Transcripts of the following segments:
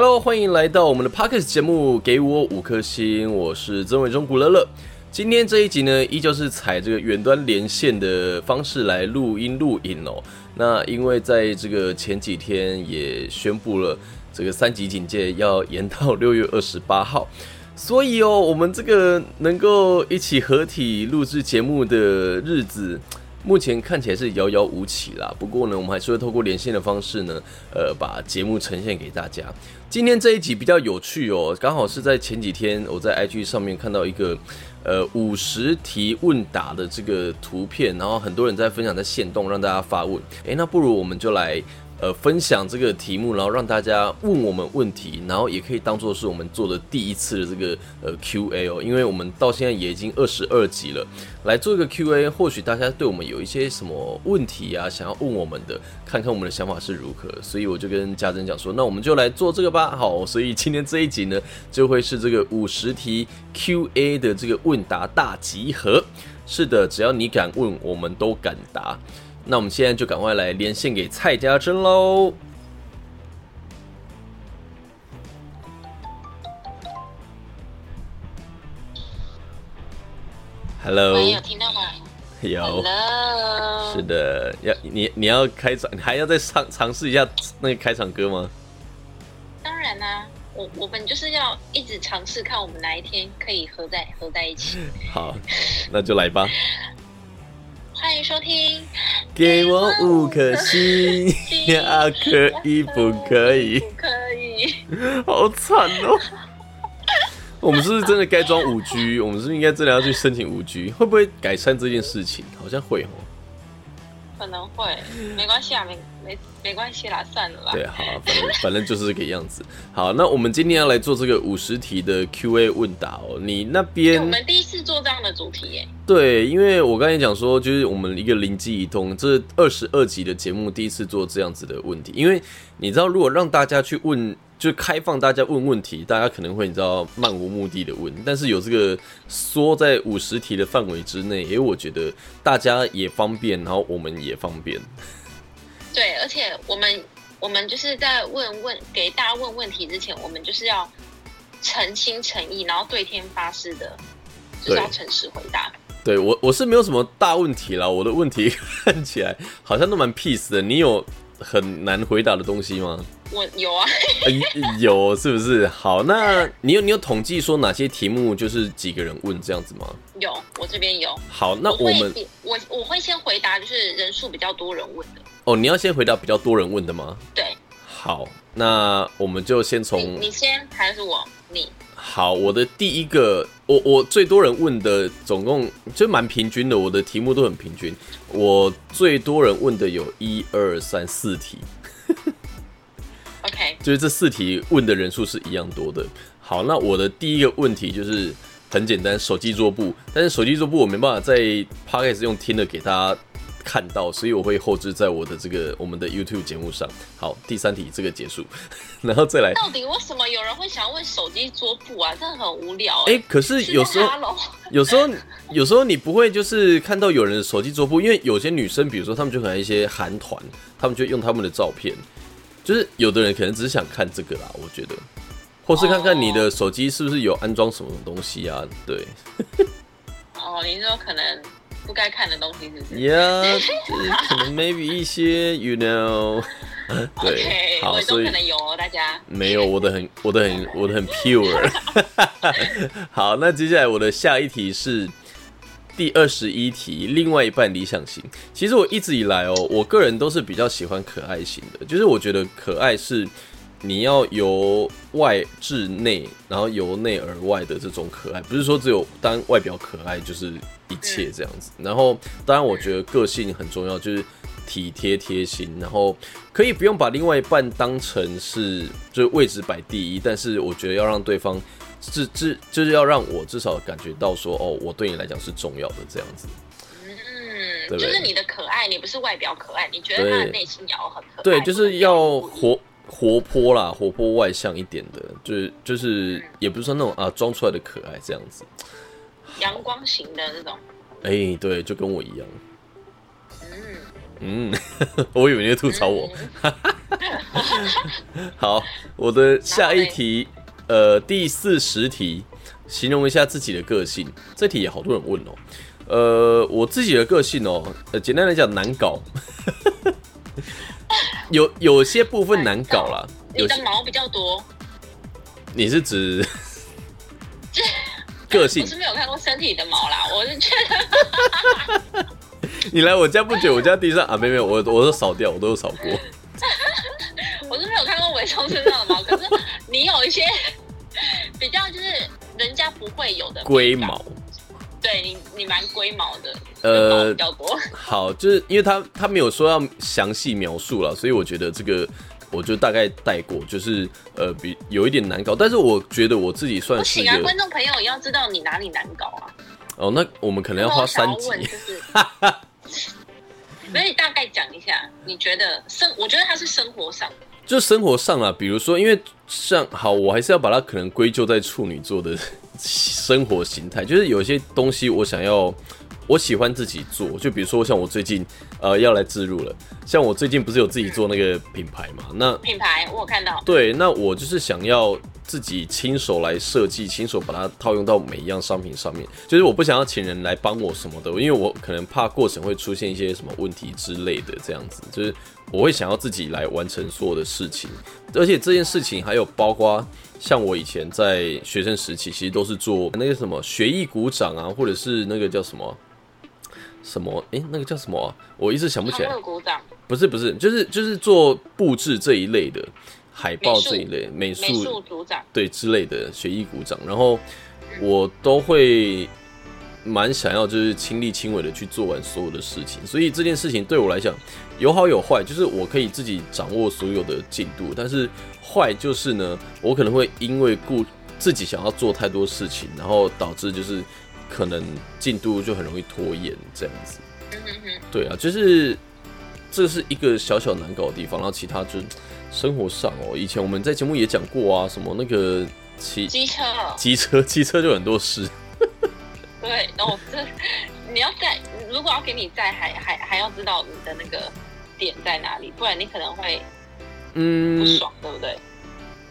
Hello，欢迎来到我们的 Pockets 节目，给我五颗星，我是曾伟忠古乐乐。今天这一集呢，依旧是采这个远端连线的方式来录音录影哦。那因为在这个前几天也宣布了这个三级警戒要延到六月二十八号，所以哦，我们这个能够一起合体录制节目的日子。目前看起来是遥遥无期啦，不过呢，我们还是会透过连线的方式呢，呃，把节目呈现给大家。今天这一集比较有趣哦，刚好是在前几天我在 IG 上面看到一个呃五十题问答的这个图片，然后很多人在分享在线动，让大家发问。诶，那不如我们就来。呃，分享这个题目，然后让大家问我们问题，然后也可以当做是我们做的第一次的这个呃 Q&A 哦，因为我们到现在也已经二十二集了，来做一个 Q&A，或许大家对我们有一些什么问题啊，想要问我们的，看看我们的想法是如何，所以我就跟家珍讲说，那我们就来做这个吧。好，所以今天这一集呢，就会是这个五十题 Q&A 的这个问答大集合。是的，只要你敢问，我们都敢答。那我们现在就赶快来连线给蔡家珍喽。Hello，有听到吗？有。Hello，是的，要你你要开场，你还要再尝尝试一下那个开场歌吗？当然啦，我我们就是要一直尝试，看我们哪一天可以合在合在一起。好，那就来吧。欢迎收听，给我五颗星，呀，可以不可以？不可以，好惨哦！我们是不是真的该装五 G？我们是不是应该真的要去申请五 G？会不会改善这件事情？好像会哦。可能会，没关系啊，没没没关系啦，算了啦。对，好，反正反正就是这个样子。好，那我们今天要来做这个五十题的 Q&A 问答哦。你那边，我们第一次做这样的主题耶。对，因为我刚才讲说，就是我们一个灵机一动，这二十二集的节目第一次做这样子的问题，因为你知道，如果让大家去问。就开放大家问问题，大家可能会你知道漫无目的的问，但是有这个缩在五十题的范围之内，因为我觉得大家也方便，然后我们也方便。对，而且我们我们就是在问问给大家问问题之前，我们就是要诚心诚意，然后对天发誓的，就是要诚实回答。对我我是没有什么大问题啦，我的问题 看起来好像都蛮 peace 的。你有很难回答的东西吗？我有啊，有 是不是？好，那你有你有统计说哪些题目就是几个人问这样子吗？有，我这边有。好，那我们我我会先回答，就是人数比较多人问的。哦，你要先回答比较多人问的吗？对。好，那我们就先从你先还是我？你。好，我的第一个，我我最多人问的，总共就蛮平均的，我的题目都很平均。我最多人问的有一二三四题。OK，就是这四题问的人数是一样多的。好，那我的第一个问题就是很简单，手机桌布，但是手机桌布我没办法在 Podcast 用听的给大家看到，所以我会后置在我的这个我们的 YouTube 节目上。好，第三题这个结束，然后再来。到底为什么有人会想要问手机桌布啊？真的很无聊。哎，可是有时候，有时候，有时候你不会就是看到有人的手机桌布，因为有些女生，比如说她们就可能一些韩团，她们就用他们的照片。就是有的人可能只是想看这个啦，我觉得，或是看看你的手机是不是有安装什么东西啊？对。哦，你说可能不该看的东西是不是？Yeah，可能 maybe 一些，you know。对，好，所以可能有大家。没有，我的很，我的很，我的很 pure。好，那接下来我的下一题是。第二十一题，另外一半理想型。其实我一直以来哦，我个人都是比较喜欢可爱型的，就是我觉得可爱是你要由外至内，然后由内而外的这种可爱，不是说只有当外表可爱就是一切这样子。然后当然我觉得个性很重要，就是体贴贴心，然后可以不用把另外一半当成是就是位置摆第一，但是我觉得要让对方。至至就是要让我至少感觉到说，哦，我对你来讲是重要的这样子。嗯，就是你的可爱，你不是外表可爱，你觉得他的内心也要很可爱。对，就是要活活泼啦，活泼外向一点的，就是就是也不是说那种啊装出来的可爱这样子。阳光型的那种。哎，对，就跟我一样。嗯嗯，我以为你会吐槽我。好，我的下一题，呃，第四十题，形容一下自己的个性。这题也好多人问哦。呃，我自己的个性哦，呃，简单来讲难搞，有有些部分难搞啦。你的毛比较多。你是指 个性？我是没有看过身体的毛啦，我是觉得。你来我家不久，我家地上啊，没有没有，我我都扫掉，我都有扫过。我是没有看过伟聪身上的毛，可是你有一些比较就是人家不会有的龟毛。对你，你蛮龟毛的，呃，比较多。好，就是因为他他没有说要详细描述了，所以我觉得这个我就大概带过，就是呃，比有一点难搞，但是我觉得我自己算是。不啊，观众朋友要知道你哪里难搞啊。哦，那我们可能要花三集。所 以大概讲一下，你觉得生？我觉得他是生活上，就生活上啊，比如说，因为像好，我还是要把它可能归咎在处女座的。生活形态就是有些东西我想要，我喜欢自己做。就比如说像我最近呃要来自入了，像我最近不是有自己做那个品牌嘛？那品牌我有看到。对，那我就是想要自己亲手来设计，亲手把它套用到每一样商品上面。就是我不想要请人来帮我什么的，因为我可能怕过程会出现一些什么问题之类的。这样子就是我会想要自己来完成所有的事情，而且这件事情还有包括。像我以前在学生时期，其实都是做那个什么学艺鼓掌啊，或者是那个叫什么什么，哎，那个叫什么？我一直想不起来。鼓掌？不是不是，就是就是做布置这一类的海报这一类美术组长对之类的学艺鼓掌，然后我都会蛮想要就是亲力亲为的去做完所有的事情，所以这件事情对我来讲有好有坏，就是我可以自己掌握所有的进度，但是。坏就是呢，我可能会因为顾自己想要做太多事情，然后导致就是可能进度就很容易拖延这样子。对啊，就是这是一个小小难搞的地方，然后其他就生活上哦，以前我们在节目也讲过啊，什么那个骑机车，机车 机车就很多事。对，然后这你要在如果要给你在，还还还要知道你的那个点在哪里，不然你可能会。嗯，不爽，对不对？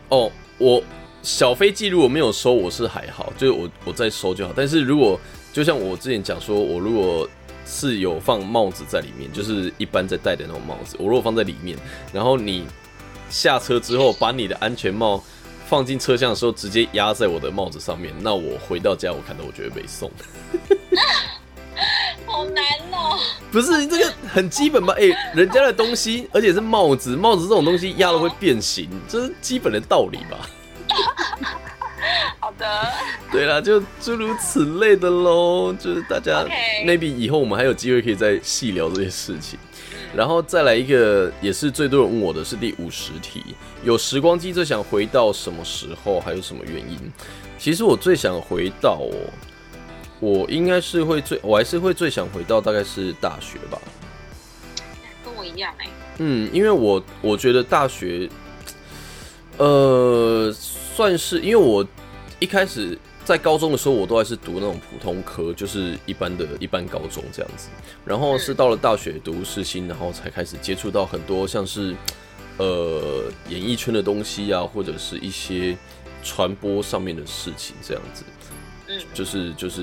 哦，我小飞机如果没有收，我是还好，就是我我在收就好。但是如果就像我之前讲说，我如果是有放帽子在里面，就是一般在戴的那种帽子，我如果放在里面，然后你下车之后把你的安全帽放进车厢的时候，直接压在我的帽子上面，那我回到家我看到我觉得被送。好难哦！不是这个很基本吧？哎，人家的东西，而且是帽子，帽子这种东西压了会变形，这是基本的道理吧？好的。对啦，就诸如此类的喽。就是大家，maybe 以后我们还有机会可以再细聊这些事情。然后再来一个，也是最多人问我的是第五十题：有时光机最想回到什么时候？还有什么原因？其实我最想回到哦。我应该是会最，我还是会最想回到大概是大学吧。跟我一样哎。嗯，因为我我觉得大学，呃，算是因为我一开始在高中的时候，我都还是读那种普通科，就是一般的一般高中这样子。然后是到了大学读世新，然后才开始接触到很多像是呃演艺圈的东西啊，或者是一些传播上面的事情这样子。就是就是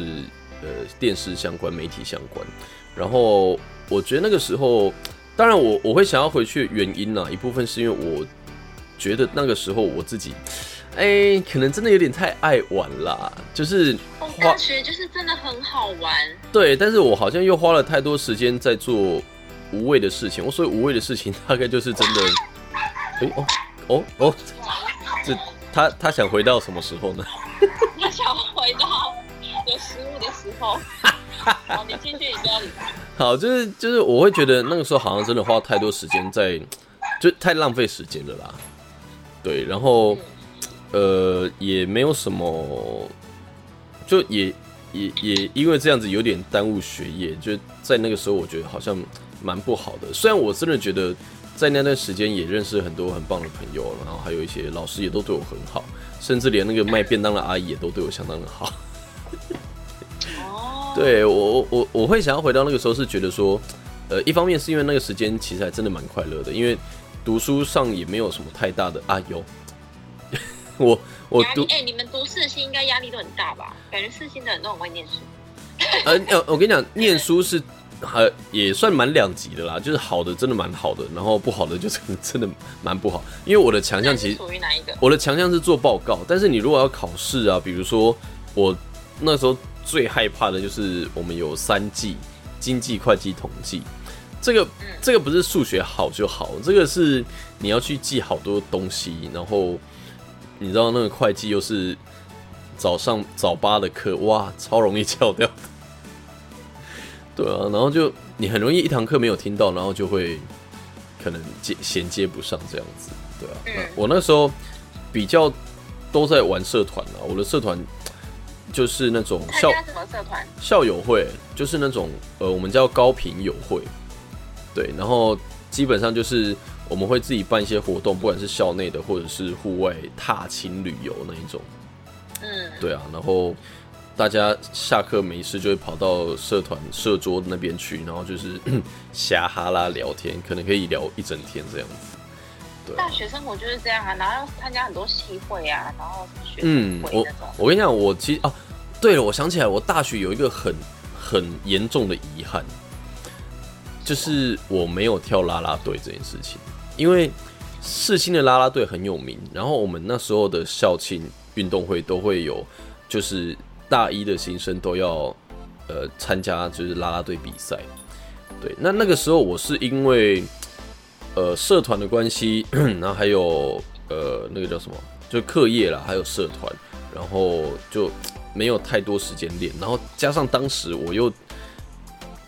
呃电视相关媒体相关，然后我觉得那个时候，当然我我会想要回去的原因呢，一部分是因为我觉得那个时候我自己，哎，可能真的有点太爱玩啦，就是大学就是真的很好玩，对，但是我好像又花了太多时间在做无谓的事情，我所以无谓的事情大概就是真的，哎哦哦哦，这他他想回到什么时候呢？他想回到有食物的时候。好，你继续，你不要理他。好，就是就是，我会觉得那个时候好像真的花太多时间在，就太浪费时间了啦。对，然后呃，也没有什么，就也也也因为这样子有点耽误学业，就在那个时候我觉得好像蛮不好的。虽然我真的觉得在那段时间也认识很多很棒的朋友，然后还有一些老师也都对我很好。甚至连那个卖便当的阿姨也都对我相当的好。哦，对我我我会想要回到那个时候，是觉得说呃，一方面是因为那个时间其实还真的蛮快乐的，因为读书上也没有什么太大的啊有。我我读哎，你们读四星应该压力都很大吧？感觉四星的人都很会念书。呃呃，我跟你讲，念书是还也算蛮两极的啦，就是好的真的蛮好的，然后不好的就 是真的蛮不好。因为我的强项其实属于哪一个？我的强项是做报告，但是你如果要考试啊，比如说我那时候最害怕的就是我们有三季经济、会计、统计，这个这个不是数学好就好，这个是你要去记好多东西，然后。你知道那个会计又是早上早八的课，哇，超容易翘掉。对啊，然后就你很容易一堂课没有听到，然后就会可能接衔接不上这样子，对啊。我那时候比较都在玩社团啊，我的社团就是那种校什么社团？校友会，就是那种呃，我们叫高频友会。对，然后基本上就是。我们会自己办一些活动，不管是校内的或者是户外踏青旅游那一种。嗯，对啊，然后大家下课没事就会跑到社团社桌那边去，然后就是 瞎哈拉聊天，可能可以聊一整天这样子。对，大学生活就是这样啊，然后参加很多系会啊，然后学嗯，我我跟你讲，我其实哦，对了，我想起来，我大学有一个很很严重的遗憾，就是我没有跳啦啦队这件事情。因为世新的啦啦队很有名，然后我们那时候的校庆运动会都会有，就是大一的新生都要呃参加，就是啦啦队比赛。对，那那个时候我是因为呃社团的关系，然后还有呃那个叫什么，就课业啦，还有社团，然后就没有太多时间练，然后加上当时我又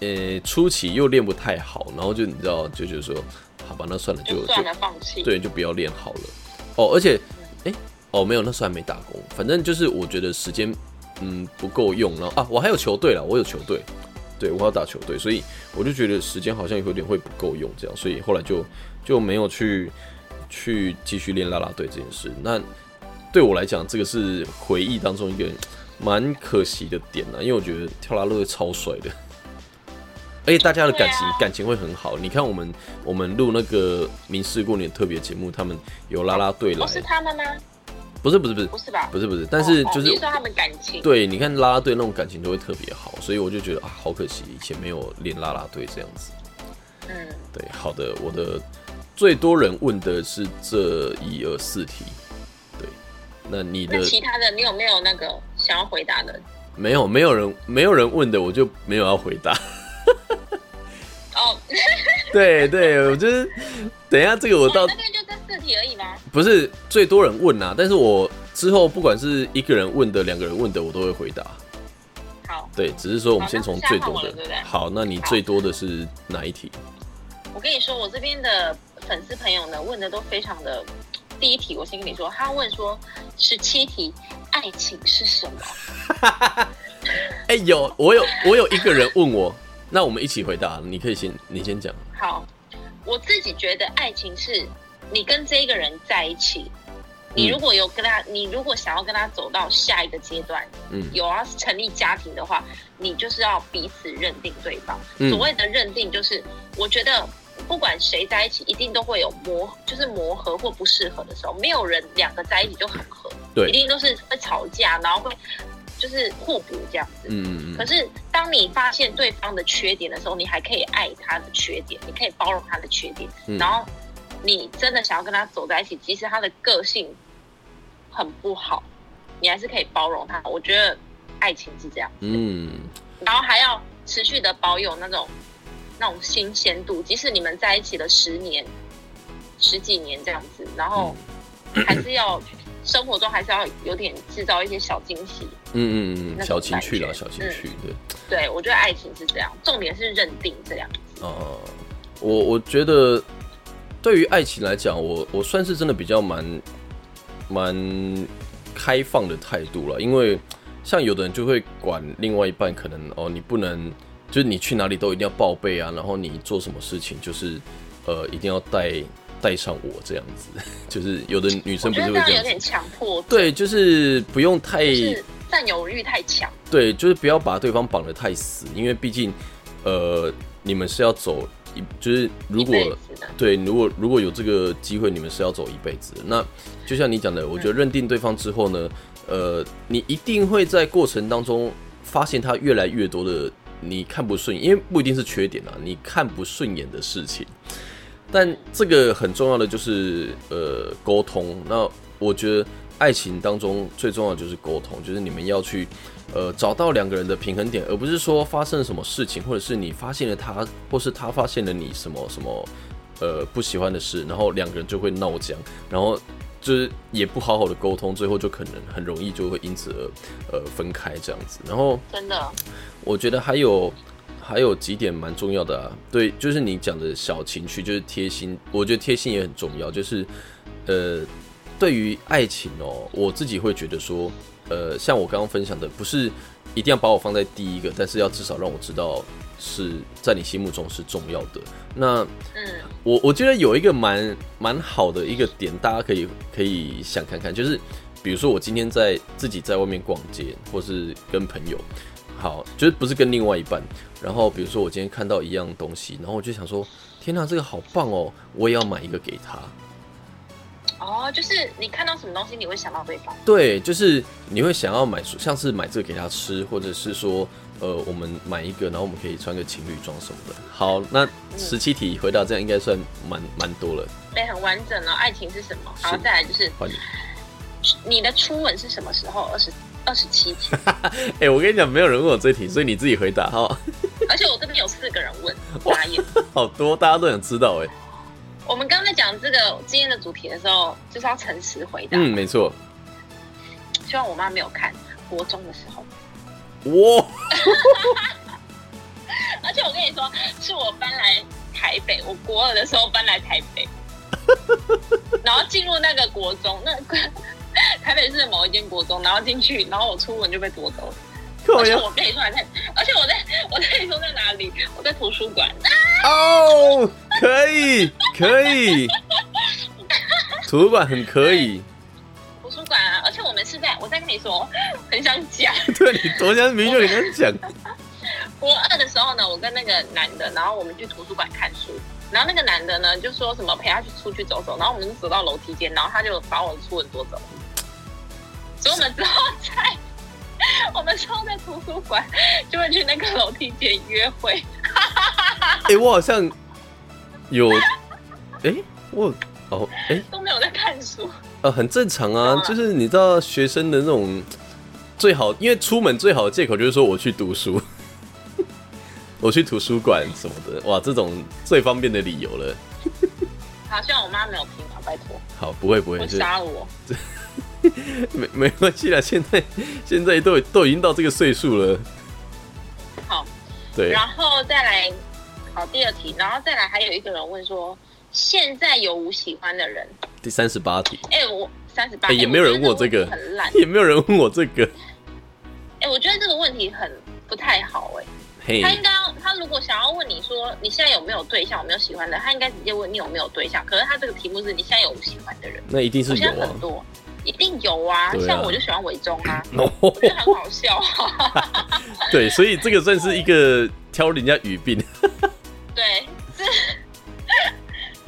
呃初期又练不太好，然后就你知道，就就是说。好吧，那算了，就算了，放弃。对，就不要练好了。哦，而且，哎，哦，没有，那时候还没打工。反正就是，我觉得时间，嗯，不够用。然后啊，我还有球队了，我有球队，对我要打球队，所以我就觉得时间好像有点会不够用，这样，所以后来就就没有去去继续练啦啦队这件事。那对我来讲，这个是回忆当中一个蛮可惜的点呢，因为我觉得跳啦啦队超帅的。而且大家的感情感情会很好。你看我们我们录那个民事过年特别节目，他们有拉拉队来。是他们吗？不是不是不是不是吧？不是不是，但是就是说他们感情。对，你看拉拉队那种感情都会特别好，所以我就觉得啊，好可惜以前没有练拉拉队这样子。嗯，对，好的，我的最多人问的是这一二四题。对，那你的其他的你有没有那个想要回答的？没有，没有人没有人问的，我就没有要回答。哦，对对，我就是等一下这个我到那边就这四题而已吗？不是最多人问啊，但是我之后不管是一个人问的、两个人问的，我都会回答。好，对，只是说我们先从最多的，好，那你最多的是哪一题？我跟你说，我这边的粉丝朋友呢问的都非常的。第一题，我先跟你说，他问说十七题，爱情是什么？哎，有我有我有一个人问我。那我们一起回答，你可以先，你先讲。好，我自己觉得爱情是你跟这个人在一起，你如果有跟他，你如果想要跟他走到下一个阶段，嗯，有要成立家庭的话，你就是要彼此认定对方。所谓的认定，就是我觉得不管谁在一起，一定都会有磨，就是磨合或不适合的时候，没有人两个在一起就很合，对，一定都是会吵架，然后会。就是互补这样子，嗯嗯可是当你发现对方的缺点的时候，你还可以爱他的缺点，你可以包容他的缺点，然后你真的想要跟他走在一起，即使他的个性很不好，你还是可以包容他。我觉得爱情是这样，嗯，然后还要持续的保有那种那种新鲜度，即使你们在一起了十年、十几年这样子，然后还是要。生活中还是要有点制造一些小惊喜，嗯嗯嗯，小情趣啦，小情趣，对，对我觉得爱情是这样，重点是认定这样。哦，我我觉得对于爱情来讲，我我算是真的比较蛮蛮开放的态度了，因为像有的人就会管另外一半，可能哦，你不能就是你去哪里都一定要报备啊，然后你做什么事情就是呃一定要带。带上我这样子，就是有的女生不是会这样，有点强迫。对，就是不用太占有欲太强。对，就是不要把对方绑得太死，因为毕竟，呃，你们是要走一，就是如果对，如果如果有这个机会，你们是要走一辈子。那就像你讲的，我觉得认定对方之后呢，呃，你一定会在过程当中发现他越来越多的你看不顺，因为不一定是缺点啊，你看不顺眼的事情。但这个很重要的就是呃沟通。那我觉得爱情当中最重要的就是沟通，就是你们要去。呃，找到两个人的平衡点，而不是说发生了什么事情，或者是你发现了他，或是他发现了你什么什么呃不喜欢的事，然后两个人就会闹僵，然后就是也不好好的沟通，最后就可能很容易就会因此而呃分开这样子。然后真的，我觉得还有还有几点蛮重要的啊，对，就是你讲的小情绪，就是贴心，我觉得贴心也很重要。就是呃，对于爱情哦，我自己会觉得说。呃，像我刚刚分享的，不是一定要把我放在第一个，但是要至少让我知道是在你心目中是重要的。那，嗯，我我觉得有一个蛮蛮好的一个点，大家可以可以想看看，就是比如说我今天在自己在外面逛街，或是跟朋友，好，就是不是跟另外一半，然后比如说我今天看到一样东西，然后我就想说，天哪，这个好棒哦，我也要买一个给他。哦，就是你看到什么东西，你会想到对方。对，就是你会想要买，像是买这个给他吃，或者是说，呃，我们买一个，然后我们可以穿个情侣装什么的。好，那十七题回答这样应该算蛮蛮多了。对，很完整了。爱情是什么？好，再来就是，你的初吻是什么时候？二十二十七题。哎，我跟你讲，没有人问我这题，所以你自己回答哈。而且我这边有四个人问，眨眼。好多，大家都想知道哎。我们刚才讲这个今天的主题的时候，就是要诚实回答。嗯，没错。希望我妈没有看国中的时候。哇！而且我跟你说，是我搬来台北，我国二的时候搬来台北，然后进入那个国中，那 台北市的某一间国中，然后进去，然后我初吻就被夺走了。而且我跟你说在，而且我在我跟你说在哪里？我在图书馆。哦，可以可以，图书馆很可以。图书馆啊，而且我们是在，我在跟你说，很想讲。对你昨天明就很想讲。国二的时候呢，我跟那个男的，然后我们去图书馆看书，然后那个男的呢就说什么陪他去出去走走，然后我们就走到楼梯间，然后他就把我的初吻夺走，所以我们之后在。我们之后在图书馆就会去那个楼梯间约会。哎，我好像有，哎，我哦，哎，都没有在看书。呃，很正常啊，就是你知道学生的那种最好，因为出门最好的借口就是说我去读书，我去图书馆什么的，哇，这种最方便的理由了。好，希望我妈没有听啊，拜托。好，不会不会，杀了我。没没关系啦，现在 现在都都已经到这个岁数了。好，对，然后再来，好第二题，然后再来还有一个人问说，现在有无喜欢的人？第三十八题。哎，我三十八，也没有人问我这个，很烂，也没有人问我这个。哎，我觉得这个问题很不太好，哎。他应该，他如果想要问你说你现在有没有对象，有没有喜欢的，他应该直接问你有没有对象。可是他这个题目是你现在有无喜欢的人，那一定是有很多。一定有啊，像我就喜欢伪装啊，我觉得很好笑。啊 对，所以这个算是一个挑人家语病。对，这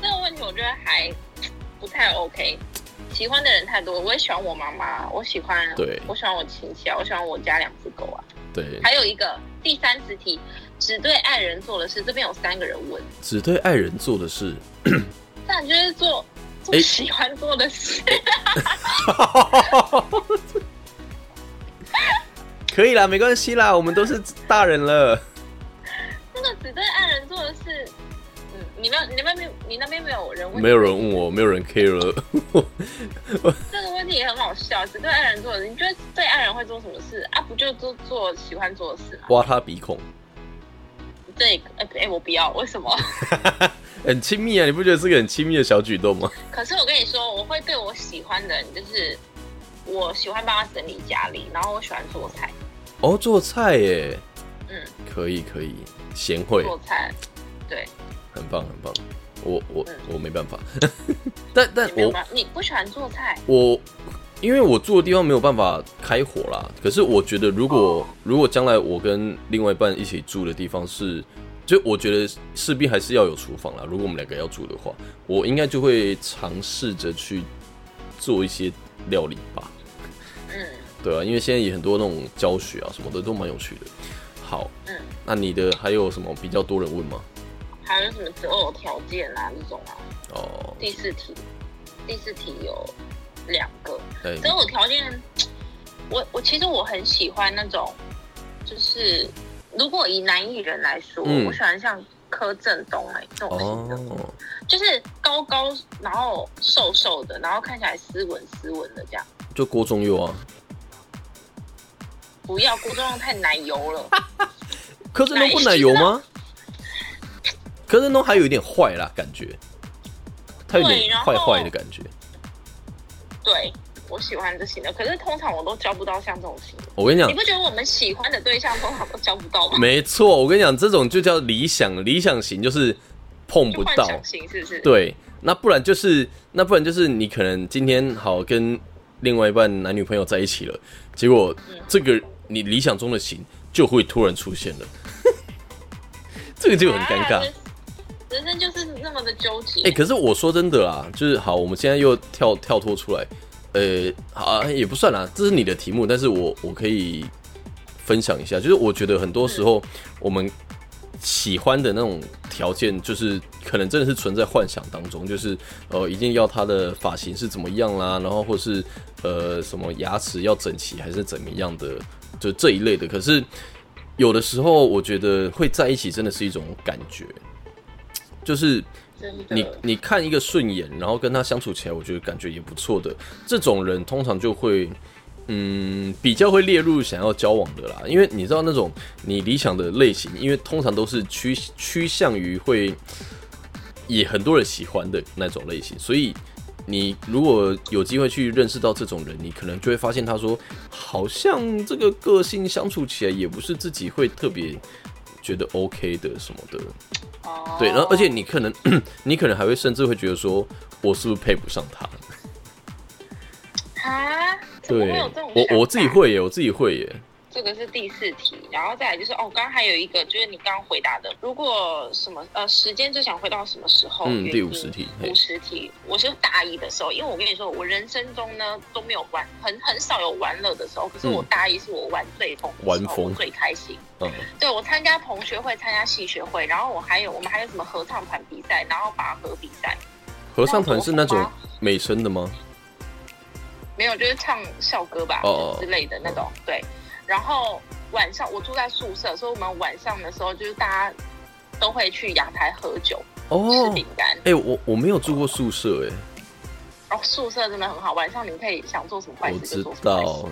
这个问题我觉得还不太 OK。喜欢的人太多，我也喜欢我妈妈，我喜欢，对，我喜欢我亲戚啊，我喜欢我家两只狗啊。对，还有一个第三十题，只对爱人做的事，这边有三个人问，只对爱人做的事，那就是做。我喜欢做的事，可以啦，没关系啦，我们都是大人了。那个只对爱人做的事，嗯，你们、你那边、你那边没有人问，没有人问我，没有人 care 了。这个问题也很好笑，只对爱人做的，你觉得对爱人会做什么事啊？不就做做喜欢做的事吗？挖他鼻孔。这哎哎，我不要，为什么？很亲密啊，你不觉得是个很亲密的小举动吗？可是我跟你说，我会对我喜欢的人，就是我喜欢帮他整理家里，然后我喜欢做菜。哦，做菜耶，嗯，可以可以，贤惠做菜，对，很棒很棒。我我我没办法，但但我你不喜欢做菜，我因为我住的地方没有办法开火啦。可是我觉得，如果如果将来我跟另外一半一起住的地方是。就我觉得势必还是要有厨房啦。如果我们两个要住的话，我应该就会尝试着去做一些料理吧。嗯，对啊，因为现在也很多那种教学啊什么的都蛮有趣的。好，嗯，那你的还有什么比较多人问吗？还有什么择偶条件啊这种啊？哦，第四题，第四题有两个择偶条件。我我其实我很喜欢那种，就是如果以男艺人来说，我喜欢像柯震东哎这种型的，就是高高然后瘦瘦的，然后看起来斯文斯文的这样。就郭宗佑啊。不要郭宗佑太奶油了。柯震东不奶油吗？柯震东还有一点坏啦，感觉，他有点坏坏的感觉。对。我喜欢的型的，可是通常我都交不到像这种型。我跟你讲，你不觉得我们喜欢的对象通常都交不到吗？没错，我跟你讲，这种就叫理想理想型，就是碰不到型，是不是？对，那不然就是那不然就是你可能今天好跟另外一半男女朋友在一起了，结果这个你理想中的型就会突然出现了，这个就很尴尬。人生就是那么的纠结。哎，可是我说真的啦，就是好，我们现在又跳跳脱出来。呃，好，啊也不算啦，这是你的题目，但是我我可以分享一下，就是我觉得很多时候我们喜欢的那种条件，就是可能真的是存在幻想当中，就是呃，一定要他的发型是怎么样啦，然后或是呃什么牙齿要整齐还是怎么样的，就这一类的。可是有的时候，我觉得会在一起真的是一种感觉，就是。你你看一个顺眼，然后跟他相处起来，我觉得感觉也不错的。这种人通常就会，嗯，比较会列入想要交往的啦。因为你知道那种你理想的类型，因为通常都是趋趋向于会也很多人喜欢的那种类型。所以你如果有机会去认识到这种人，你可能就会发现他说，好像这个个性相处起来也不是自己会特别觉得 OK 的什么的。对，然后而且你可能，你可能还会甚至会觉得说，我是不是配不上他？啊？对，我我自己会耶，我自己会耶。这个是第四题，然后再来就是哦，刚刚还有一个就是你刚刚回答的，如果什么呃时间最想回到什么时候？嗯，第五十题，五十题，我是大一的时候，因为我跟你说，我人生中呢都没有玩，很很少有玩乐的时候，可是我大一是我玩最疯，玩疯最开心。嗯，对我参加同学会，参加戏学会，然后我还有我们还有什么合唱团比赛，然后拔河比赛。合唱团是那种美声的吗？没有，就是唱校歌吧之类的那种，对。然后晚上我住在宿舍，所以我们晚上的时候就是大家都会去阳台喝酒、吃饼干。哎，我我没有住过宿舍哎。哦，宿舍真的很好，晚上你们可以想做什么坏事就做。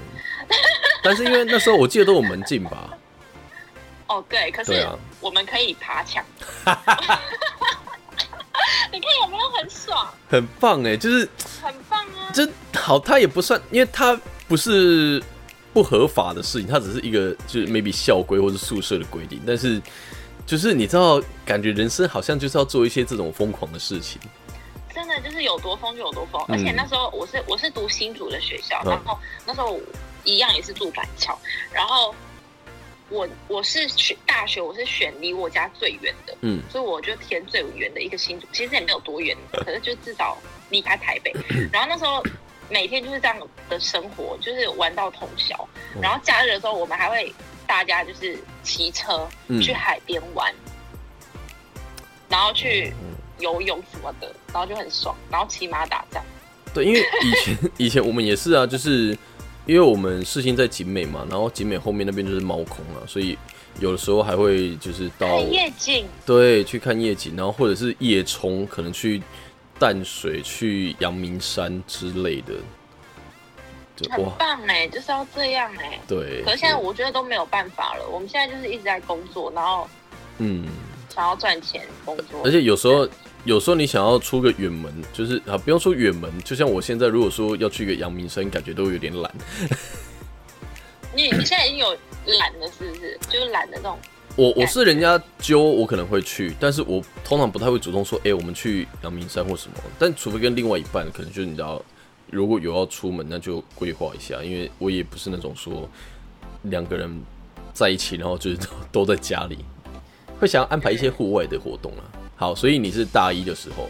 但是因为那时候我记得都有门禁吧？哦，对，可是我们可以爬墙。你看有没有很爽？很棒哎，就是很棒啊！这好，它也不算，因为它不是。不合法的事情，它只是一个就是 maybe 校规或者宿舍的规定，但是就是你知道，感觉人生好像就是要做一些这种疯狂的事情。真的就是有多疯就有多疯，而且那时候我是我是读新竹的学校，然后那时候一样也是住板桥，然后我我是选大学，我是选离我家最远的，嗯，所以我就填最远的一个新竹，其实也没有多远，可是就至少离开台北，然后那时候。每天就是这样的生活，就是玩到通宵。然后假日的时候，我们还会大家就是骑车去海边玩，然后去游泳什么的，然后就很爽。然后骑马打仗。对，因为以前 以前我们也是啊，就是因为我们事情在景美嘛，然后景美后面那边就是猫空啊，所以有的时候还会就是到夜景，对，去看夜景，然后或者是夜冲，可能去。淡水去阳明山之类的，很棒哎，就是要这样哎。对。可是现在我觉得都没有办法了。我们现在就是一直在工作，然后嗯，想要赚钱工作。而且有时候，有时候你想要出个远门，就是啊，不用说远门，就像我现在如果说要去个阳明山，感觉都有点懒。你你现在已经有懒了，是不是？就是懒的那种。我我是人家揪我可能会去，但是我通常不太会主动说，哎，我们去阳明山或什么。但除非跟另外一半，可能就是你知道，如果有要出门，那就规划一下。因为我也不是那种说两个人在一起，然后就是都在家里。会想要安排一些户外的活动啊。好，所以你是大一的时候。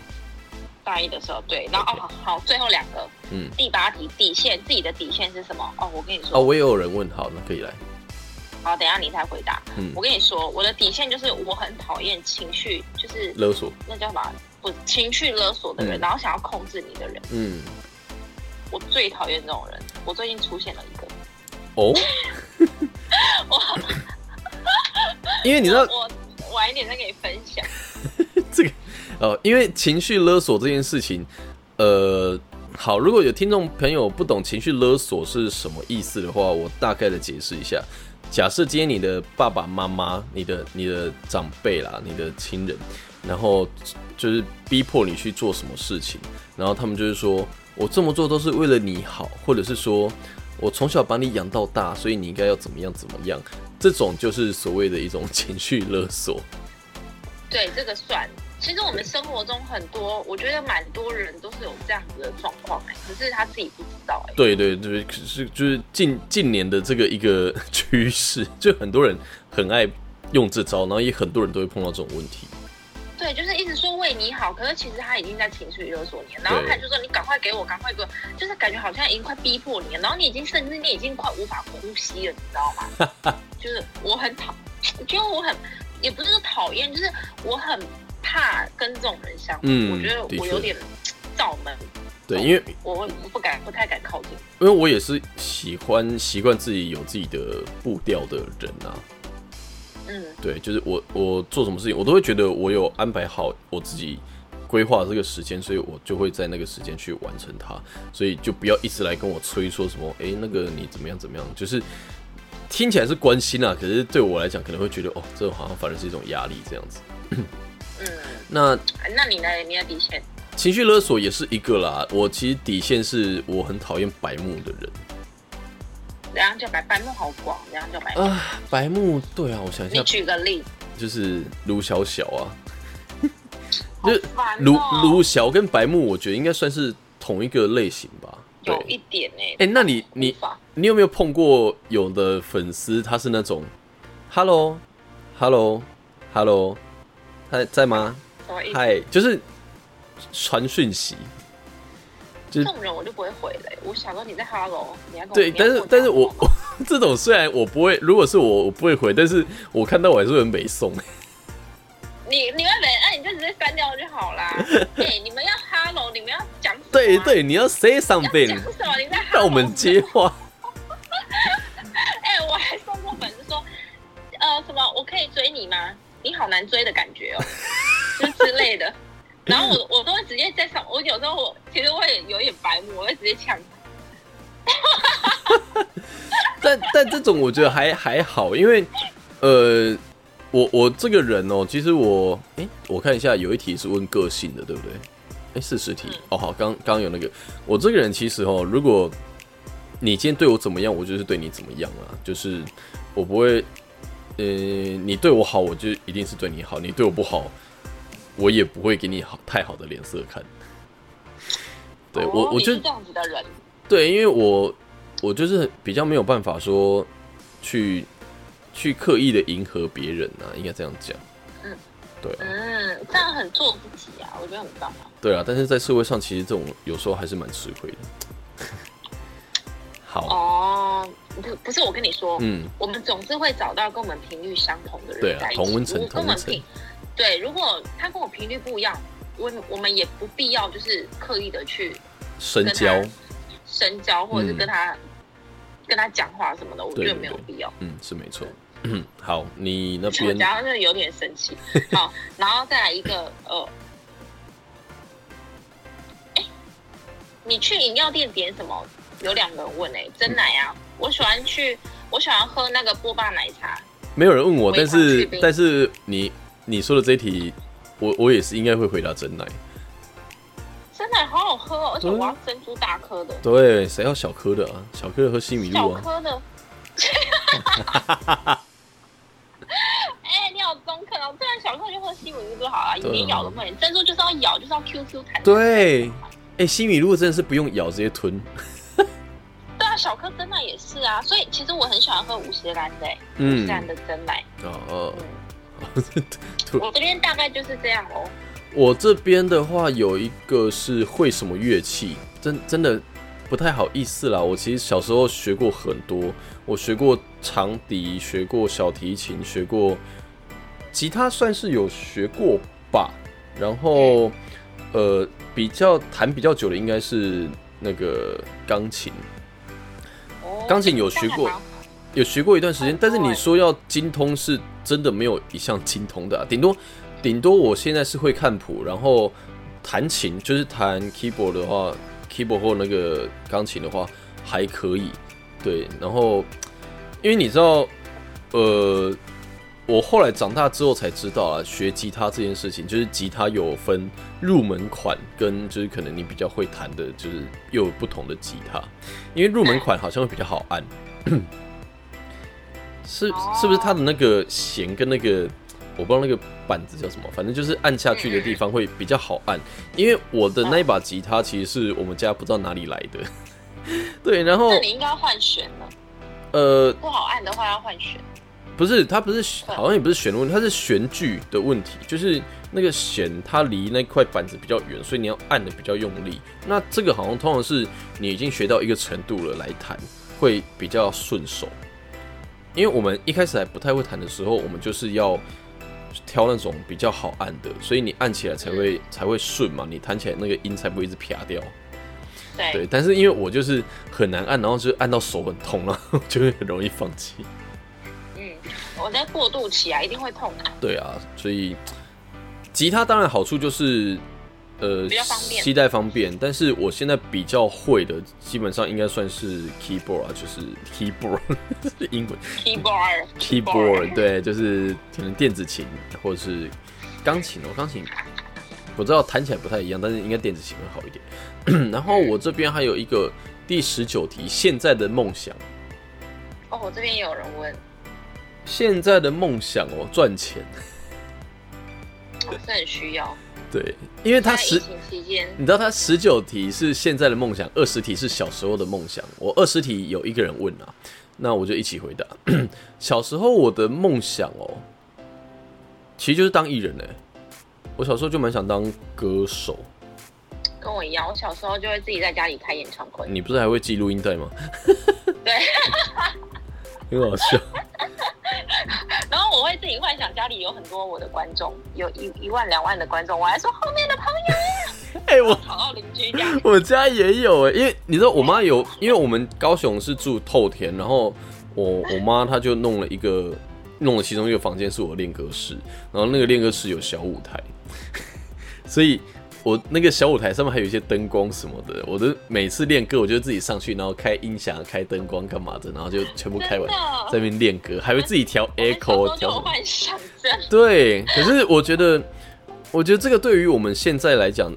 大一的时候，对，然后哦，好，最后两个，嗯，第八题底线，自己的底线是什么？哦，我跟你说，哦，我也有人问，好，那可以来。好，等下你再回答。嗯，我跟你说，我的底线就是我很讨厌情绪，就是勒索，那叫什么？不，情绪勒索的人，然后想要控制你的人。嗯，我最讨厌这种人。我最近出现了一个。哦。我，因为你知道，我晚一点再给你分享。这个。哦，因为情绪勒索这件事情，呃，好，如果有听众朋友不懂情绪勒索是什么意思的话，我大概的解释一下。假设今天你的爸爸妈妈、你的、你的长辈啦、你的亲人，然后就是逼迫你去做什么事情，然后他们就是说我这么做都是为了你好，或者是说我从小把你养到大，所以你应该要怎么样怎么样，这种就是所谓的一种情绪勒索。对，这个算。其实我们生活中很多，我觉得蛮多人都是有这样子的状况哎，可是他自己不知道哎。对对对，可是就是近近年的这个一个趋势，就很多人很爱用这招，然后也很多人都会碰到这种问题。对，就是一直说为你好，可是其实他已经在情绪勒索你，然后他就说你赶快给我，赶快给我，就是感觉好像已经快逼迫你了，然后你已经甚至你已经快无法呼吸了，你知道吗？就是我很讨，我觉得我很 也不是说讨厌，就是我很。怕跟这种人相处，我觉得我有点造门。对，因为我不敢，不太敢靠近。因为我也是喜欢习惯自己有自己的步调的人啊。嗯，对，就是我我做什么事情，我都会觉得我有安排好我自己规划这个时间，所以我就会在那个时间去完成它。所以就不要一直来跟我催说什么，哎，那个你怎么样怎么样？就是听起来是关心啊，可是对我来讲可能会觉得，哦，这好像反而是一种压力这样子。嗯，那那你呢？你的底线？情绪勒索也是一个啦。我其实底线是我很讨厌白目的人。怎样叫白？白目好广，怎样叫白？啊，白目，对啊，我想一下。你举个例。就是卢小小啊。就卢卢小跟白目，我觉得应该算是同一个类型吧。有一点哎。哎，那你你你有没有碰过有的粉丝他是那种，Hello，Hello，Hello。在在吗？嗨，就是传讯息，这种人我就不会回嘞。我想说你在 Hello，你要对，但是但是我 这种虽然我不会，如果是我我不会回，但是我看到我还是很美送。你你们没，那你就直接删掉就好啦。哎，你们要 Hello，你们要讲对对，你要 say something，讲什么？你在让我们接话。哎，我还送过粉丝说，呃，什么？我可以追你吗？你好难追的感觉哦，就之类的。然后我 我都会直接在上，我有时候我其实会有点白目，我会直接抢。但但这种我觉得还还好，因为呃，我我这个人哦，其实我哎，我看一下，有一题是问个性的，对不对？哎，四十题哦，好，刚刚有那个，我这个人其实哦，如果你今天对我怎么样，我就是对你怎么样啊，就是我不会。呃，你对我好，我就一定是对你好；你对我不好，我也不会给你好太好的脸色看。对我，我就这样子的人。对，因为我我就是比较没有办法说去去刻意的迎合别人啊，应该这样讲。嗯，对，嗯，这样很做自己啊，我觉得很棒啊。对啊，但是在社会上，其实这种有时候还是蛮吃亏的。好哦。不不是我跟你说，嗯，我们总是会找到跟我们频率相同的人在一起。同温层，同温层。对，如果他跟我频率不一样，我我们也不必要就是刻意的去深交、深交，或者是跟他跟他讲话什么的，我觉得没有必要。嗯，是没错。嗯，好，你那边假如是有点生气。好，然后再来一个呃，哎，你去饮料店点什么？有两个人问哎，真奶啊！我喜欢去，我喜欢喝那个波霸奶茶。没有人问我，但是但是你你说的这一题，我我也是应该会回答真奶。真奶好好喝哦，而且我要珍珠大颗的。对，谁要小颗的啊？小颗的喝西米露啊。小颗的。哎，你好中肯哦！不然小颗就喝西米露就好了，连咬都不能。珍珠就是要咬，就是要 Q Q 弹。对，哎，西米露真的是不用咬，直接吞。小颗真奶也是啊，所以其实我很喜欢喝五十兰的，五十兰的真奶。哦哦，我这边大概就是这样哦。我这边的话有一个是会什么乐器，真真的不太好意思啦。我其实小时候学过很多，我学过长笛，学过小提琴，学过吉他，算是有学过吧。然后呃，比较弹比较久的应该是那个钢琴。钢琴有学过，有学过一段时间，但是你说要精通，是真的没有一项精通的，顶多顶多我现在是会看谱，然后弹琴就是弹 keyboard 的话，keyboard 或那个钢琴的话还可以，对，然后因为你知道，呃，我后来长大之后才知道啊，学吉他这件事情，就是吉他有分入门款跟就是可能你比较会弹的，就是又有不同的吉他。因为入门款好像会比较好按，是是不是它的那个弦跟那个我不知道那个板子叫什么，反正就是按下去的地方会比较好按。因为我的那一把吉他其实是我们家不知道哪里来的，对，然后那你应该换弦了。呃，不好按的话要换弦。不是，它不是，好像也不是弦的问题，它是弦距的问题，就是那个弦它离那块板子比较远，所以你要按的比较用力。那这个好像通常是你已经学到一个程度了来弹，会比较顺手。因为我们一开始还不太会弹的时候，我们就是要挑那种比较好按的，所以你按起来才会才会顺嘛，你弹起来那个音才不会一直啪掉。对。但是因为我就是很难按，然后就按到手很痛了，就会很容易放弃。我在过渡期啊，一定会痛啊。对啊，所以吉他当然好处就是，呃，比较方便，携带方便。但是我现在比较会的，基本上应该算是 keyboard 啊，就是 keyboard 英文 keyboard，keyboard 对，就是可能电子琴或者是钢琴哦，钢琴我知道弹起来不太一样，但是应该电子琴会好一点。然后我这边还有一个第十九题，现在的梦想。哦，我这边也有人问。现在的梦想哦，赚钱，是很需要。对，因为他十期间，你知道他十九题是现在的梦想，二十题是小时候的梦想。我二十题有一个人问啊，那我就一起回答。小时候我的梦想哦，其实就是当艺人呢。我小时候就蛮想当歌手，跟我一样。我小时候就会自己在家里开演唱会。你不是还会记录音带吗？对，很好笑。然后我会自己幻想家里有很多我的观众，有一一万两万的观众，我还说后面的朋友，哎，我跑到邻居家，我家也有哎，因为你知道我妈有，因为我们高雄是住透天，然后我我妈她就弄了一个，弄了其中一个房间是我练歌室，然后那个练歌室有小舞台，所以。我那个小舞台上面还有一些灯光什么的，我的每次练歌，我就自己上去，然后开音响、开灯光干嘛的，然后就全部开完，在那边练歌，还会自己调 echo 调。幻想症。对，可是我觉得，我觉得这个对于我们现在来讲，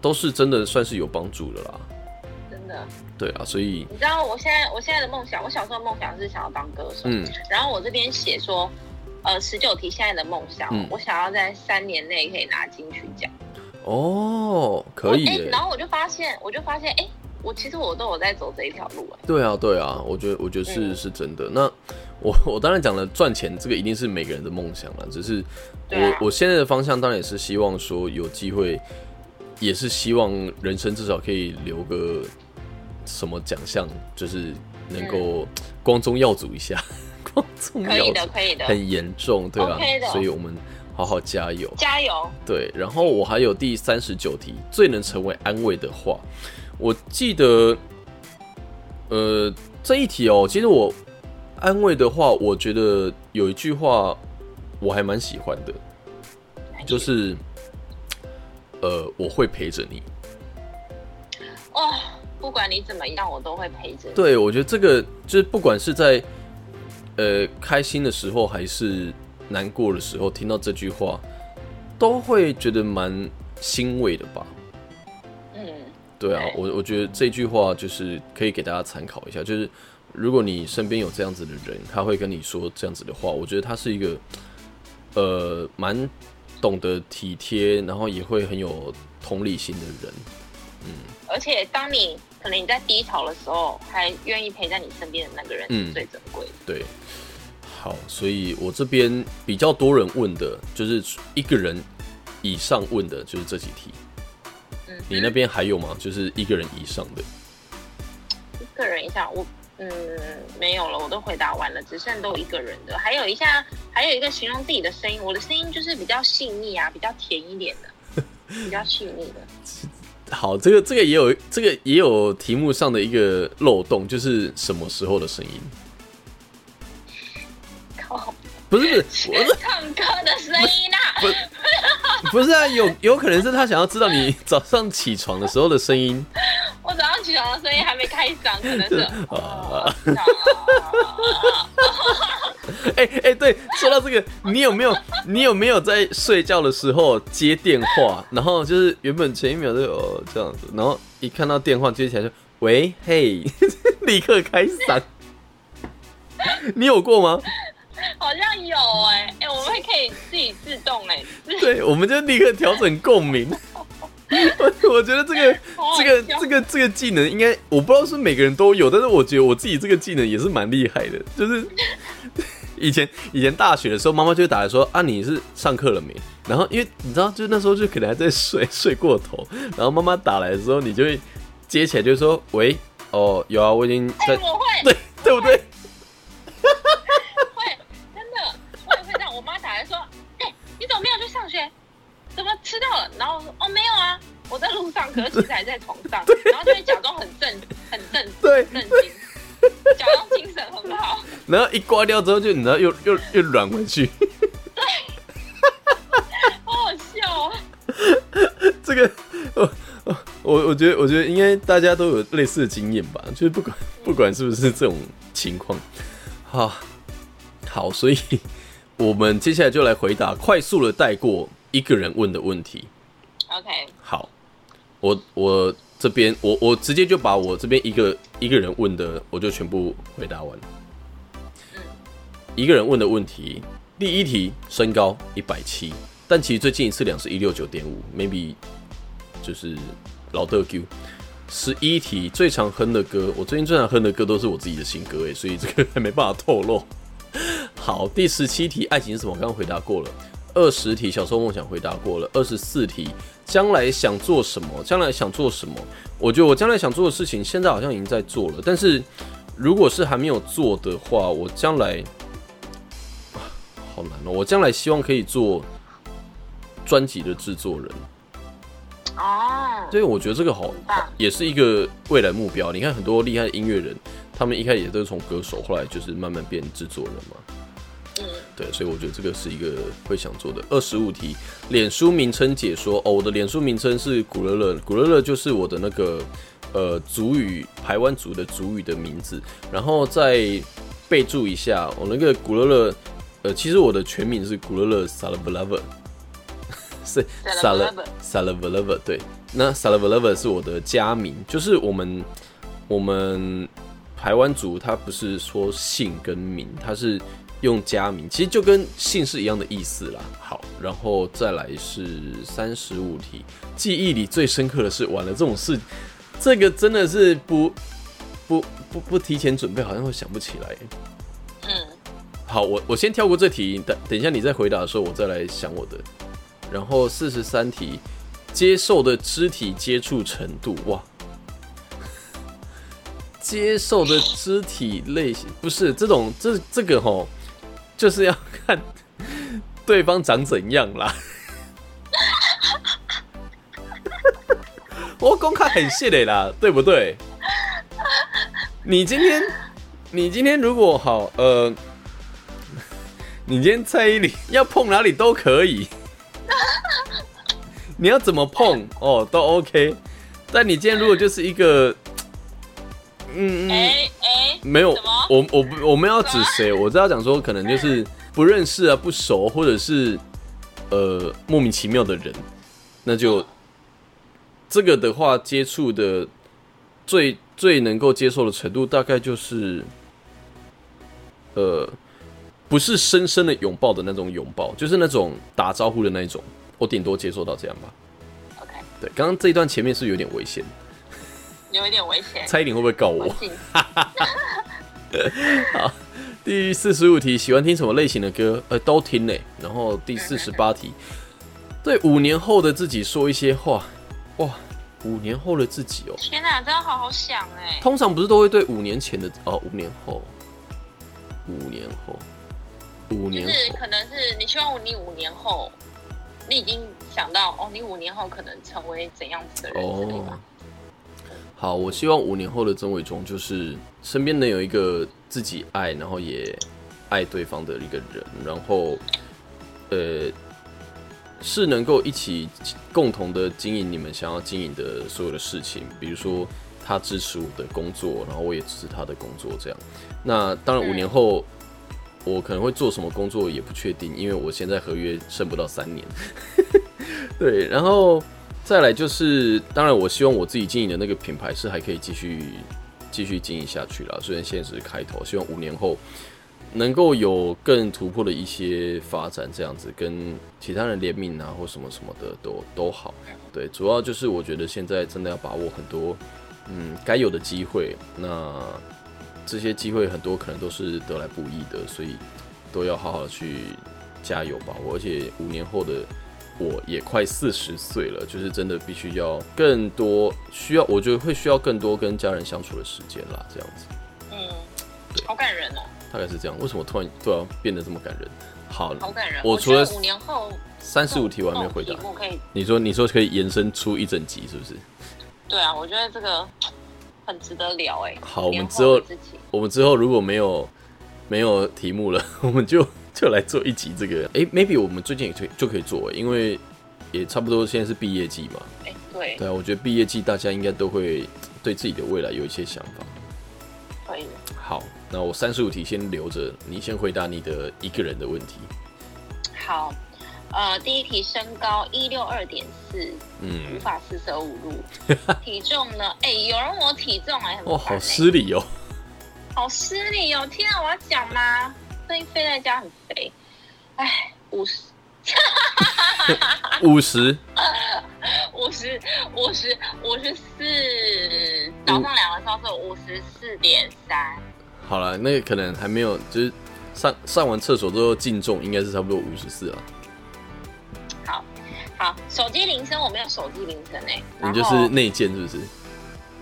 都是真的算是有帮助的啦。真的。对啊，所以你知道我现在我现在的梦想，我小时候梦想是想要当歌手，嗯，然后我这边写说，呃，十九题现在的梦想，我想要在三年内可以拿金曲奖。哦，可以。然后我就发现，我就发现，哎，我其实我都有在走这一条路，哎。对啊，对啊，我觉得，我觉得是是真的。那我 我当然讲了，赚钱这个一定是每个人的梦想了。只是我我现在的方向当然也是希望说有机会，也是希望人生至少可以留个什么奖项，就是能够光宗耀祖一下，光宗耀祖，可以的，可以的，很严重，对啊，所以我们。好好加油，加油！对，然后我还有第三十九题，最能成为安慰的话，我记得，呃，这一题哦，其实我安慰的话，我觉得有一句话我还蛮喜欢的，就是，呃，我会陪着你。哦，不管你怎么样，我都会陪着。对，我觉得这个就是不管是在呃开心的时候，还是。难过的时候听到这句话，都会觉得蛮欣慰的吧？嗯，对啊，我我觉得这句话就是可以给大家参考一下。就是如果你身边有这样子的人，他会跟你说这样子的话，我觉得他是一个呃蛮懂得体贴，然后也会很有同理心的人。嗯，而且当你可能你在低潮的时候，还愿意陪在你身边的那个人，是最珍贵的。对。好，所以我这边比较多人问的，就是一个人以上问的，就是这几题。嗯，你那边还有吗？就是一个人以上的。一个人以上，我嗯没有了，我都回答完了，只剩都一个人的。还有一下，还有一个形容自己的声音，我的声音就是比较细腻啊，比较甜一点的，比较细腻的。好，这个这个也有这个也有题目上的一个漏洞，就是什么时候的声音。不是不是，我是唱歌的声音呐。不，不是啊，有有可能是他想要知道你早上起床的时候的声音。我早上起床的声音还没开嗓，可能是。啊。哎哎，对，说到这个，你有没有你有没有在睡觉的时候接电话，然后就是原本前一秒就哦这样子，然后一看到电话接起来就喂嘿，立刻开嗓。你有过吗？好像有哎哎，我们会可以自己自动哎，对，我们就立刻调整共鸣。我我觉得这个这个这个这个技能应该我不知道是每个人都有，但是我觉得我自己这个技能也是蛮厉害的。就是 以前以前大学的时候，妈妈就会打来说啊，你是上课了没？然后因为你知道，就那时候就可能还在睡睡过头，然后妈妈打来的时候，你就会接起来，就说喂，哦，有啊，我已经在，我会，对对不对？可是其实还在床上，然后就会假装很正很正对震惊，假装精神很好，然后一挂掉之后就你知道又又又软回去，对，好好笑啊！这个我我我觉得我觉得应该大家都有类似的经验吧，就是不管不管是不是这种情况，好，好，所以。我们接下来就来回答，快速的带过一个人问的问题。OK，好，我我这边我我直接就把我这边一个一个人问的，我就全部回答完。嗯，一个人问的问题，第一题，身高一百七，但其实最近一次量是一六九点五，maybe 就是老的 Q。十一题，最常哼的歌，我最近最常哼的歌都是我自己的新歌诶，所以这个 还没办法透露。好，第十七题，爱情是什么？我刚刚回答过了。二十题，小时候梦想回答过了。二十四题，将来想做什么？将来想做什么？我觉得我将来想做的事情，现在好像已经在做了。但是，如果是还没有做的话，我将来好难哦。我将来希望可以做专辑的制作人。哦，对，我觉得这个好，也是一个未来目标。你看，很多厉害的音乐人，他们一开始也都是从歌手，后来就是慢慢变制作人嘛。对，所以我觉得这个是一个会想做的。二十五题，脸书名称解说哦，我的脸书名称是古乐乐，古乐乐就是我的那个呃族语台湾族的族语的名字。然后再备注一下，我那个古乐乐，呃，其实我的全名是古乐乐 s a l a v l o v e r 是 s a l a s a l a v l o v e r 对，那 s a l a v l o v e r 是我的家名，就是我们我们台湾族，他不是说姓跟名，他是。用家名，其实就跟姓氏一样的意思啦。好，然后再来是三十五题，记忆里最深刻的是，完了这种事，这个真的是不不不不提前准备，好像会想不起来。嗯，好，我我先跳过这题，等等一下你再回答的时候，我再来想我的。然后四十三题，接受的肢体接触程度，哇，接受的肢体类型不是这种，这这个吼。就是要看对方长怎样啦。我公开很谢的啦，对不对？你今天，你今天如果好，呃，你今天蔡依林要碰哪里都可以，你要怎么碰哦都 OK。但你今天如果就是一个，嗯嗯。没有，我我不我们要指谁？我知道讲说可能就是不认识啊，不熟，或者是呃莫名其妙的人，那就这个的话接触的最最能够接受的程度，大概就是呃不是深深的拥抱的那种拥抱，就是那种打招呼的那一种，我顶多接受到这样吧。OK，对，刚刚这一段前面是有点危险。有一点危险，蔡依林会不会告我？好，第四十五题，喜欢听什么类型的歌？呃，都听呢。然后第四十八题，对五年后的自己说一些话。哇，五年后的自己哦。天哪，真的好好想哎。通常不是都会对五年前的哦，五年后，五年后，五年是可能是你希望你五年后，你已经想到哦，你五年后可能成为怎样子的人哦。好，我希望五年后的曾伟忠就是身边能有一个自己爱，然后也爱对方的一个人，然后呃是能够一起共同的经营你们想要经营的所有的事情，比如说他支持我的工作，然后我也支持他的工作，这样。那当然五年后我可能会做什么工作也不确定，因为我现在合约剩不到三年。对，然后。再来就是，当然，我希望我自己经营的那个品牌是还可以继续继续经营下去了。虽然现在是开头，希望五年后能够有更突破的一些发展，这样子跟其他人联名啊，或什么什么的都都好。对，主要就是我觉得现在真的要把握很多嗯该有的机会。那这些机会很多可能都是得来不易的，所以都要好好去加油把握。而且五年后的。我也快四十岁了，就是真的必须要更多需要，我觉得会需要更多跟家人相处的时间啦，这样子。嗯，好感人哦。大概是这样，为什么突然突然变得这么感人？好，好感人。我除了五年后三十五题我还没回答，可以。你说你说可以延伸出一整集是不是？对啊，我觉得这个很值得聊哎。好，我们之后我们之后如果没有没有题目了，我们就。就来做一集这个，哎，maybe 我们最近也可以就可以做，因为也差不多现在是毕业季嘛。哎，对。对啊，我觉得毕业季大家应该都会对自己的未来有一些想法。可以。好，那我三十五题先留着，你先回答你的一个人的问题。好，呃，第一题，身高一六二点四，嗯，无法四舍五入。体重呢？哎，有人问我体重哎，哦，好失礼哦。好失礼哦！天啊，我要讲吗？最近飞在家很肥，哎，五十，五十，五十，五十，五十四，早上量的时候是五十四点三。好了，那个可能还没有，就是上上完厕所之后净重应该是差不多五十四了。好，好，手机铃声我没有手机铃声哎，你就是内建是不是？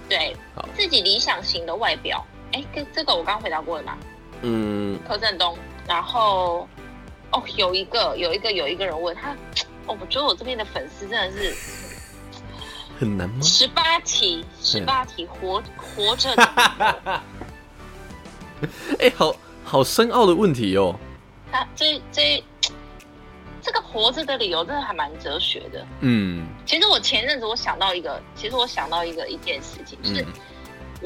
对，好，自己理想型的外表，哎，这这个我刚刚回答过了吗？嗯，柯震东，然后哦，有一个，有一个，有一个人问他，哦，我觉得我这边的粉丝真的是 很难吗？十八题，十八题，活活着的，哎，好好深奥的问题哦。他这这这个活着的理由真的还蛮哲学的。嗯，其实我前阵子我想到一个，其实我想到一个一件事情，就是。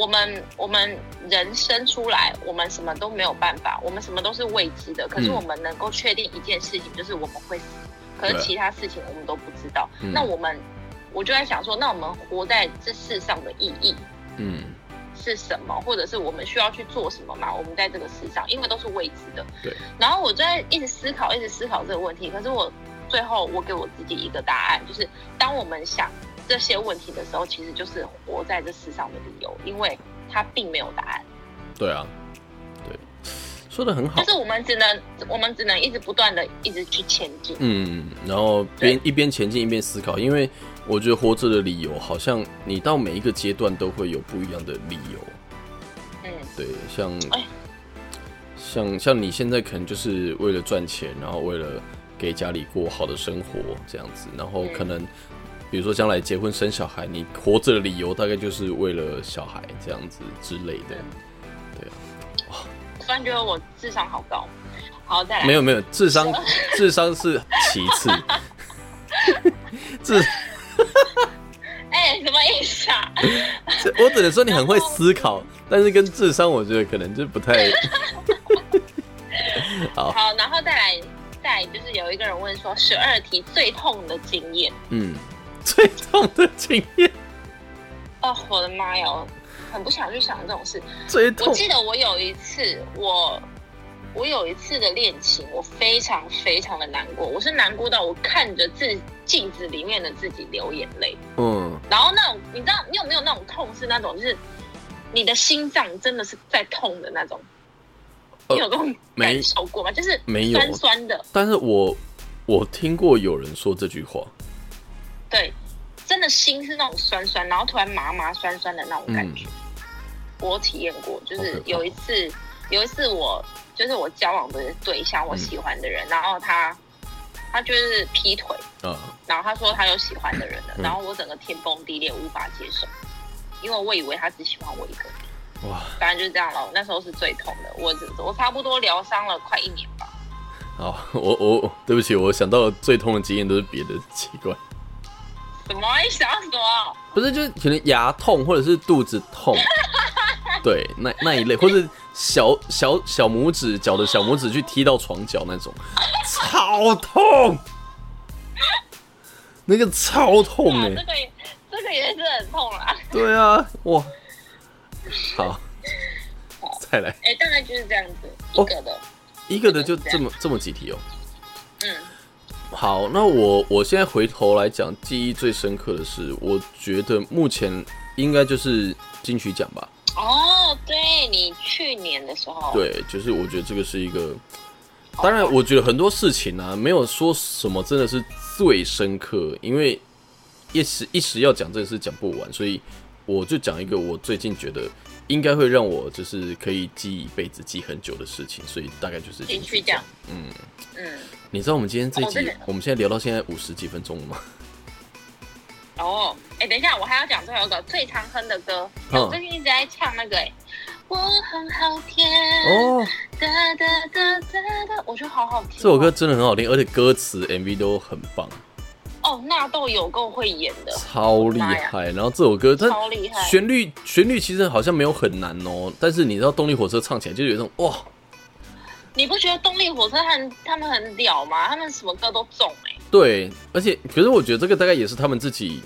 我们我们人生出来，我们什么都没有办法，我们什么都是未知的。可是我们能够确定一件事情，就是我们会死。可是其他事情我们都不知道。那我们，我就在想说，那我们活在这世上的意义，嗯，是什么？或者是我们需要去做什么嘛？我们在这个世上，因为都是未知的。对。然后我就在一直思考，一直思考这个问题。可是我最后，我给我自己一个答案，就是当我们想。这些问题的时候，其实就是活在这世上的理由，因为他并没有答案。对啊，对，说的很好。就是我们只能，我们只能一直不断的一直去前进。嗯，然后边一边前进一边思考，因为我觉得活着的理由，好像你到每一个阶段都会有不一样的理由。嗯，对，像，像像你现在可能就是为了赚钱，然后为了给家里过好的生活这样子，然后可能。比如说将来结婚生小孩，你活着的理由大概就是为了小孩这样子之类的，对啊。哇，突然觉得我智商好高。好，再来。没有没有，智商 智商是其次。智。哎，什么意思啊？我只能说你很会思考，但是跟智商我觉得可能就不太。好。好，然后再来，再就是有一个人问说，十二题最痛的经验。嗯。最痛的经验哦，我的妈呀，很不想去想这种事。最痛，我记得我有一次，我我有一次的恋情，我非常非常的难过。我是难过到我看着自镜子里面的自己流眼泪。嗯，然后那种你知道，你有没有那种痛是那种，就是你的心脏真的是在痛的那种。你有这种感受过吗？就是没有酸酸的。但是我我听过有人说这句话。对，真的心是那种酸酸，然后突然麻麻酸酸的那种感觉。我体验过，就是有一次，有一次我就是我交往的对象，我喜欢的人，然后他他就是劈腿，嗯，然后他说他有喜欢的人了，然后我整个天崩地裂，无法接受，因为我以为他只喜欢我一个人，哇，反正就是这样了。那时候是最痛的，我我差不多疗伤了快一年吧。哦，我我对不起，我想到最痛的经验都是别的奇怪。什么？你想什么？不是，就是可能牙痛或者是肚子痛。对，那那一类，或者小小小拇指脚的小拇指去踢到床角那种，超痛，那个超痛哎，这个这个也是很痛啦。对啊，哇，好，再来，哎，大概就是这样子，一个的，一个的就这么这么几题哦。嗯，好，那我我现在回头来讲，记忆最深刻的是，我觉得目前应该就是金曲奖吧。哦，对你去年的时候，对，就是我觉得这个是一个，当然，我觉得很多事情呢，没有说什么真的是最深刻，因为一时一时要讲这个事讲不完，所以我就讲一个我最近觉得应该会让我就是可以记一辈子、记很久的事情，所以大概就是金曲奖，嗯。嗯，你知道我们今天这集，我们现在聊到现在五十几分钟了吗？哦，哎，等一下，我还要讲最后一个最常哼的歌。我最近一直在唱那个，哎，我很好听。哦，哒哒哒哒哒，我觉得好好听。这首歌真的很好听，而且歌词 MV 都很棒。哦，纳豆有够会演的，超厉害。然后这首歌超厉害，旋律旋律其实好像没有很难哦，但是你知道动力火车唱起来就有一种哇。你不觉得动力火车很他们很屌吗？他们什么歌都中哎。对，而且可是我觉得这个大概也是他们自己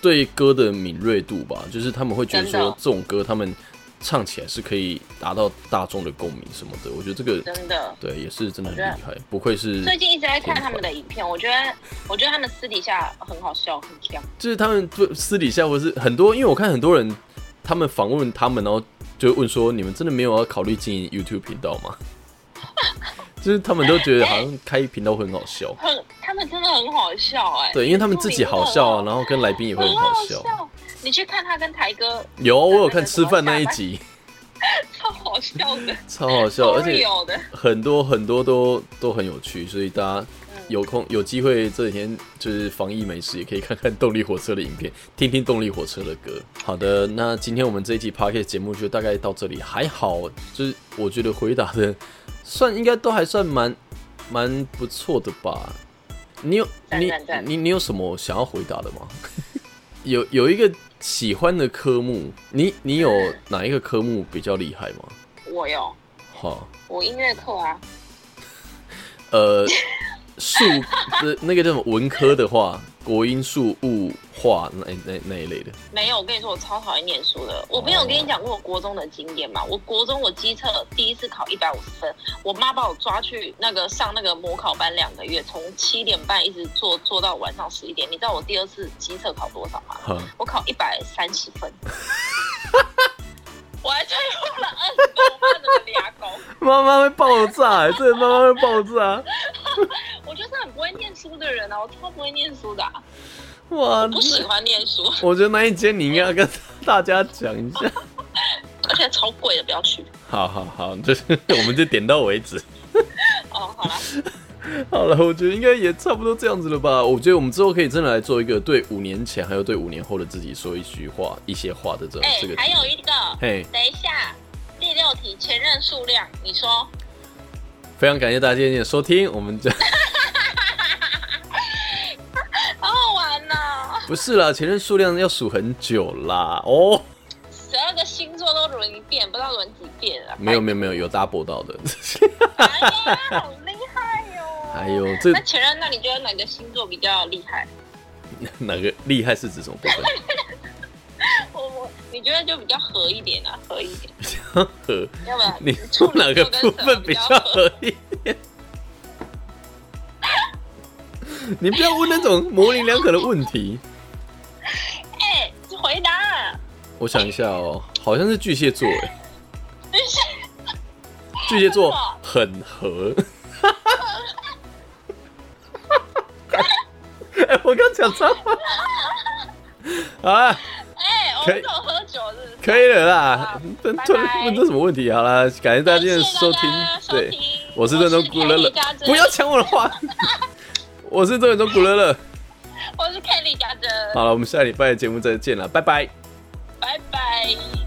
对歌的敏锐度吧，就是他们会觉得说这种歌他们唱起来是可以达到大众的共鸣什么的。我觉得这个真的对，也是真的很厉害，不愧是。最近一直在看他们的影片，我觉得我觉得他们私底下很好笑，很强。就是他们私底下或是很多，因为我看很多人他们访问他们，然后就问说：“你们真的没有要考虑经营 YouTube 频道吗？” 就是他们都觉得好像开频道会很好笑，很他们真的很好笑哎。对，因为他们自己好笑啊，然后跟来宾也会很好笑。你去看他跟台哥有，我有看吃饭那一集，超好笑的，超好笑，而且很多很多都都很有趣，所以大家有空有机会这几天就是防疫美食，也可以看看动力火车的影片，听听动力火车的歌。好的，那今天我们这一期 p a r k e 节目就大概到这里，还好，就是我觉得回答的。算应该都还算蛮蛮不错的吧？你有你你你有什么想要回答的吗？有有一个喜欢的科目，你你有哪一个科目比较厉害吗？我有，好，我音乐课啊。呃，数 的那个叫什么文科的话。国音数物化那那那一类的没有，我跟你说，我超讨厌念书的。我没有跟你讲过我国中的经验嘛？我国中我机测第一次考一百五十分，我妈把我抓去那个上那个模考班两个月，从七点半一直做做到晚上十一点。你知道我第二次机测考多少吗？我考一百三十分，我还退后了二十分，我妈怎么牙膏？妈妈会爆炸，这妈妈会爆炸。我就是很不会念书的人啊，我超不会念书的。哇，不喜欢念书。我觉得那一间你应该要跟 大家讲一下，而且超贵的，不要去。好好好，就是我们就点到为止。哦，好了，好了，我觉得应该也差不多这样子了吧。我觉得我们之后可以真的来做一个对五年前还有对五年后的自己说一句话、一些话的这这个。还有一个，嘿，等一下，第六题前任数量，你说。非常感谢大家今天的收听，我们这 好好玩呢。不是啦，前任数量要数很久啦。哦，十二个星座都轮一遍，不知道轮几遍啊？没有没有没有，有 double 到的。哎呀，好厉害哟！还有这那前任，那你觉得哪个星座比较厉害？哪个厉害是指什么部分？你觉得就比较合一点啊，合一点，比较合，要不然你出哪个部分比较合一点？你不要问那种 模棱两可的问题。哎，回答。我想一下哦，好像是巨蟹座哎。巨蟹座很合。哎，我刚讲错。好了，哎，我喝酒是？可以了啦。问问这什么问题？好啦，感谢大家今天收听。对，我是正宗古乐乐，不要抢我的话。我是正宗古乐乐，我是 Kelly 家珍。好了，我们下礼拜的节目再见了，拜拜拜拜。